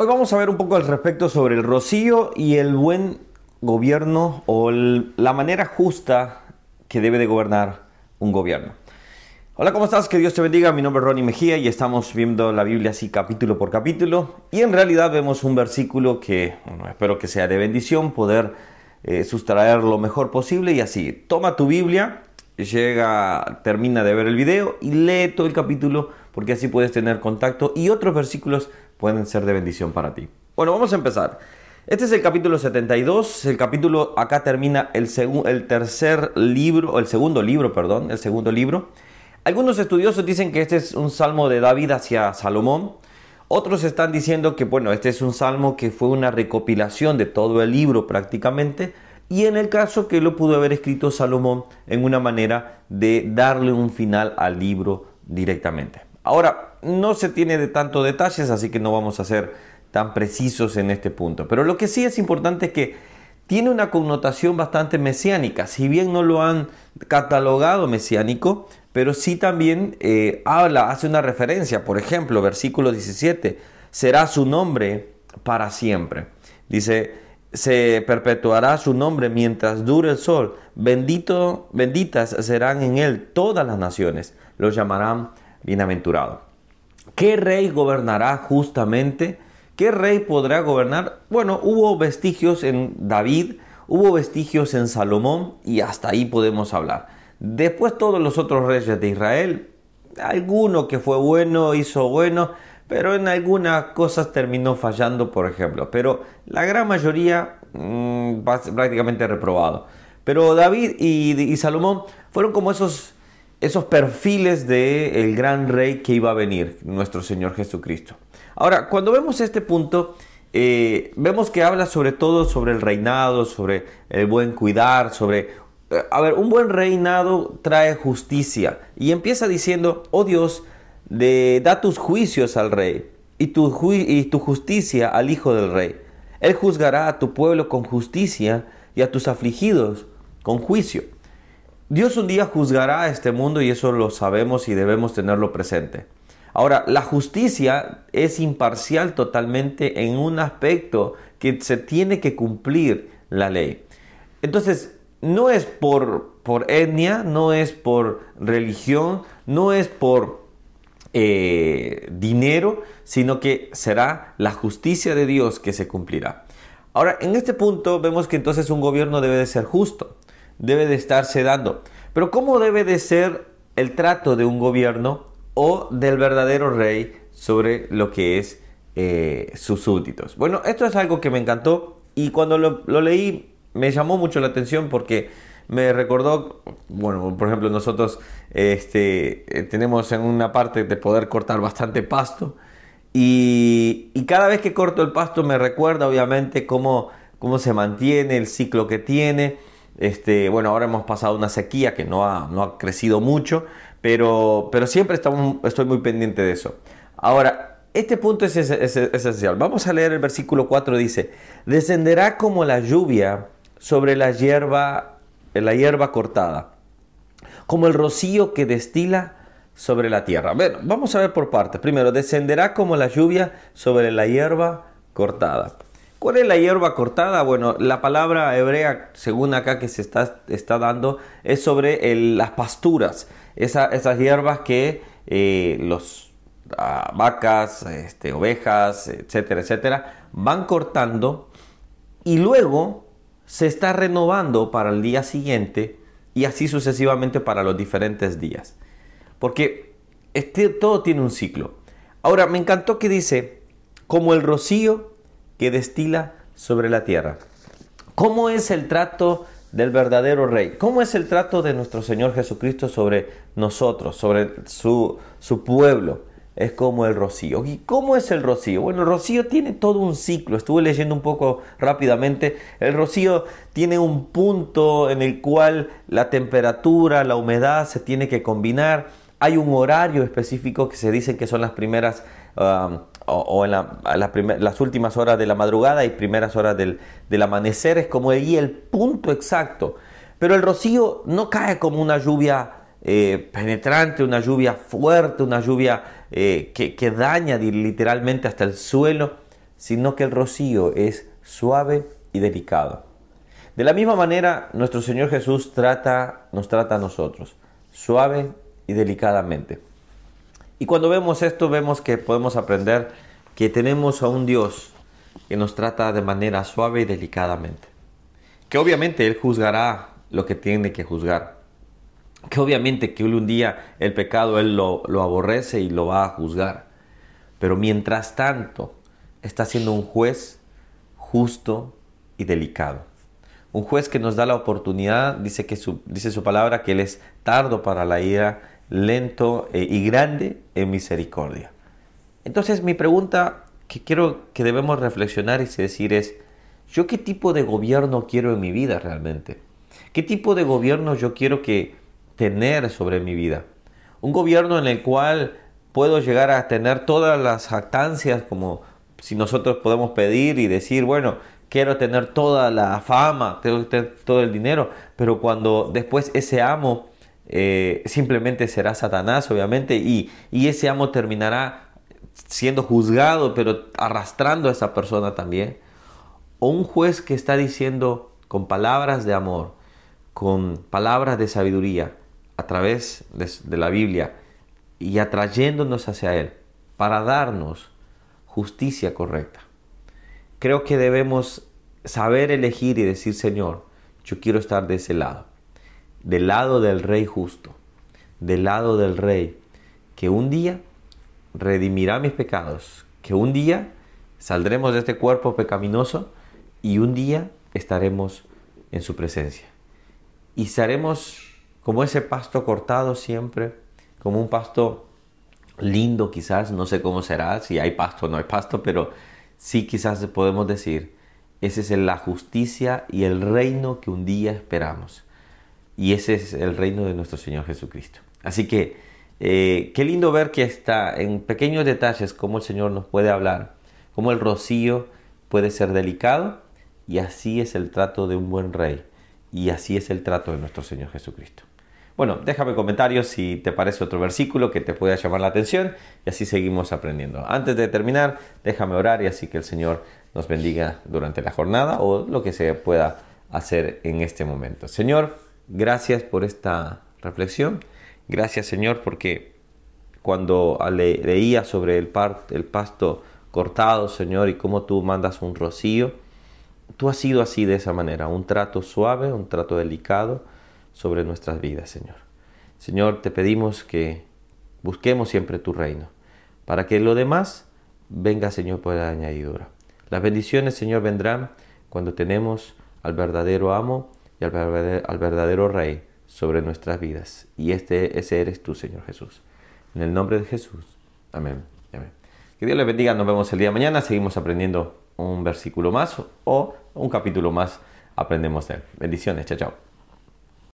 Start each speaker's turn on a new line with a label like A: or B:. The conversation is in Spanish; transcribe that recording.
A: Hoy vamos a ver un poco al respecto sobre el rocío y el buen gobierno o la manera justa que debe de gobernar un gobierno. Hola, ¿cómo estás? Que Dios te bendiga. Mi nombre es Ronnie Mejía y estamos viendo la Biblia así capítulo por capítulo. Y en realidad vemos un versículo que espero que sea de bendición, poder eh, sustraer lo mejor posible y así. Toma tu Biblia, llega, termina de ver el video y lee todo el capítulo porque así puedes tener contacto y otros versículos pueden ser de bendición para ti. Bueno, vamos a empezar. Este es el capítulo 72. El capítulo acá termina el, el tercer libro, el segundo libro, perdón, el segundo libro. Algunos estudiosos dicen que este es un salmo de David hacia Salomón. Otros están diciendo que, bueno, este es un salmo que fue una recopilación de todo el libro prácticamente. Y en el caso que lo pudo haber escrito Salomón en una manera de darle un final al libro directamente. Ahora, no se tiene de tanto detalles, así que no vamos a ser tan precisos en este punto. Pero lo que sí es importante es que tiene una connotación bastante mesiánica. Si bien no lo han catalogado mesiánico, pero sí también eh, habla, hace una referencia. Por ejemplo, versículo 17, será su nombre para siempre. Dice, se perpetuará su nombre mientras dure el sol. Bendito, benditas serán en él todas las naciones. Lo llamarán bienaventurado. ¿Qué rey gobernará justamente? ¿Qué rey podrá gobernar? Bueno, hubo vestigios en David, hubo vestigios en Salomón y hasta ahí podemos hablar. Después todos los otros reyes de Israel, alguno que fue bueno hizo bueno, pero en algunas cosas terminó fallando, por ejemplo. Pero la gran mayoría mmm, prácticamente reprobado. Pero David y, y Salomón fueron como esos esos perfiles del el gran rey que iba a venir, nuestro Señor Jesucristo. Ahora, cuando vemos este punto, eh, vemos que habla sobre todo sobre el reinado, sobre el buen cuidar, sobre... Eh, a ver, un buen reinado trae justicia. Y empieza diciendo, oh Dios, de, da tus juicios al rey y tu justicia al hijo del rey. Él juzgará a tu pueblo con justicia y a tus afligidos con juicio. Dios un día juzgará a este mundo y eso lo sabemos y debemos tenerlo presente. Ahora, la justicia es imparcial totalmente en un aspecto que se tiene que cumplir la ley. Entonces, no es por, por etnia, no es por religión, no es por eh, dinero, sino que será la justicia de Dios que se cumplirá. Ahora, en este punto vemos que entonces un gobierno debe de ser justo debe de estarse dando. Pero ¿cómo debe de ser el trato de un gobierno o del verdadero rey sobre lo que es eh, sus súbditos? Bueno, esto es algo que me encantó y cuando lo, leí me llamó mucho la atención porque me recordó, bueno, por ejemplo, nosotros este, eh, tenemos en una parte de poder cortar bastante pasto y, y, cada vez que corto el pasto me recuerda obviamente cómo, cómo se mantiene el ciclo que tiene este, bueno, ahora hemos pasado una sequía que no ha, no ha crecido mucho, pero, pero siempre estoy muy pendiente de eso. Ahora, este punto es, esencial. Vamos a leer el versículo 4, dice, descenderá como la lluvia sobre la hierba, la hierba cortada, como el rocío que destila sobre la tierra. Vamos a ver por partes. Primero, descenderá como la lluvia sobre la hierba cortada. ¿Cuál es la hierba cortada? Bueno, la palabra hebrea, según acá que se está, está dando, es sobre las pasturas, esas hierbas que eh, los ah, vacas, este, ovejas, etcétera, etcétera, van cortando y luego se está renovando para el día siguiente y así sucesivamente para los diferentes días. Porque este, todo tiene un ciclo. Ahora, me encantó que dice, como el rocío que destila sobre la tierra. ¿Cómo es el trato del verdadero rey? ¿Cómo es el trato de nuestro Señor Jesucristo sobre nosotros, sobre su, su pueblo? Es como el rocío. ¿Y cómo es el rocío? Bueno, el rocío tiene todo un ciclo. Estuve leyendo un poco rápidamente. El rocío tiene un punto en el cual la temperatura, la humedad se tiene que combinar. Hay un horario específico que se dice que son las primeras um, o, en las últimas horas de la madrugada y primeras horas del, amanecer, es como ahí el punto exacto. Pero el rocío no cae como una lluvia eh, penetrante, una lluvia fuerte, una lluvia eh, que, que, daña literalmente hasta el suelo. sino que el rocío es suave y delicado. De la misma manera, nuestro Señor Jesús trata, nos trata a nosotros, suave y delicadamente. Y cuando vemos esto, vemos que podemos aprender que tenemos a un Dios que nos trata de manera suave y delicadamente. Que obviamente Él juzgará lo que tiene que juzgar. Que obviamente que un día el pecado Él lo, lo aborrece y lo va a juzgar. Pero mientras tanto, está siendo un juez justo y delicado. Un juez que nos da la oportunidad, dice, que su, dice su palabra, que Él es tardo para la ira, lento eh, y grande en misericordia. Entonces mi pregunta que quiero que debemos reflexionar y decir es, ¿yo qué tipo de gobierno quiero en mi vida realmente? ¿Qué tipo de gobierno yo quiero que tener sobre mi vida? Un gobierno en el cual puedo llegar a tener todas las jactancias como si nosotros podemos pedir y decir, bueno, quiero tener toda la fama, tengo tener todo el dinero, pero cuando después ese amo eh, simplemente será Satanás, obviamente, y, y ese amo terminará siendo juzgado, pero arrastrando a esa persona también. O un juez que está diciendo con palabras de amor, con palabras de sabiduría, a través de la Biblia, y atrayéndonos hacia Él, para darnos justicia correcta. Creo que debemos saber elegir y decir, Señor, yo quiero estar de ese lado del lado del Rey justo, del lado del Rey que un día redimirá mis pecados, que un día saldremos de este cuerpo pecaminoso y un día estaremos en su presencia. Y seremos como ese pasto cortado siempre, como un pasto lindo quizás, no sé cómo será, si hay pasto o no hay pasto, pero sí quizás podemos decir, esa es la justicia y el reino que un día esperamos. Y ese es el reino de nuestro Señor Jesucristo. Así que eh, qué lindo ver que está en pequeños detalles cómo el Señor nos puede hablar, cómo el rocío puede ser delicado y así es el trato de un buen rey y así es el trato de nuestro Señor Jesucristo. Bueno, déjame comentarios si te parece otro versículo que te pueda llamar la atención y así seguimos aprendiendo. Antes de terminar, déjame orar y así que el Señor nos bendiga durante la jornada o lo que se pueda hacer en este momento. Señor, Gracias por esta reflexión. Gracias Señor porque cuando leía sobre el, el pasto cortado, Señor, y cómo tú mandas un rocío, tú has sido así de esa manera, un trato suave, un trato delicado sobre nuestras vidas, Señor. Señor, te pedimos que busquemos siempre tu reino, para que lo demás venga, Señor, por la añadidura. Las bendiciones, Señor, vendrán cuando tenemos al verdadero amo y al verdadero, Rey sobre nuestras vidas. Y este, ese eres tú, Señor Jesús. En el nombre de Jesús. Amén. Amén. Que Dios les bendiga. Nos vemos el día de mañana. Seguimos aprendiendo un versículo más o un capítulo más. Aprendemos de él. Bendiciones. Chao, chao.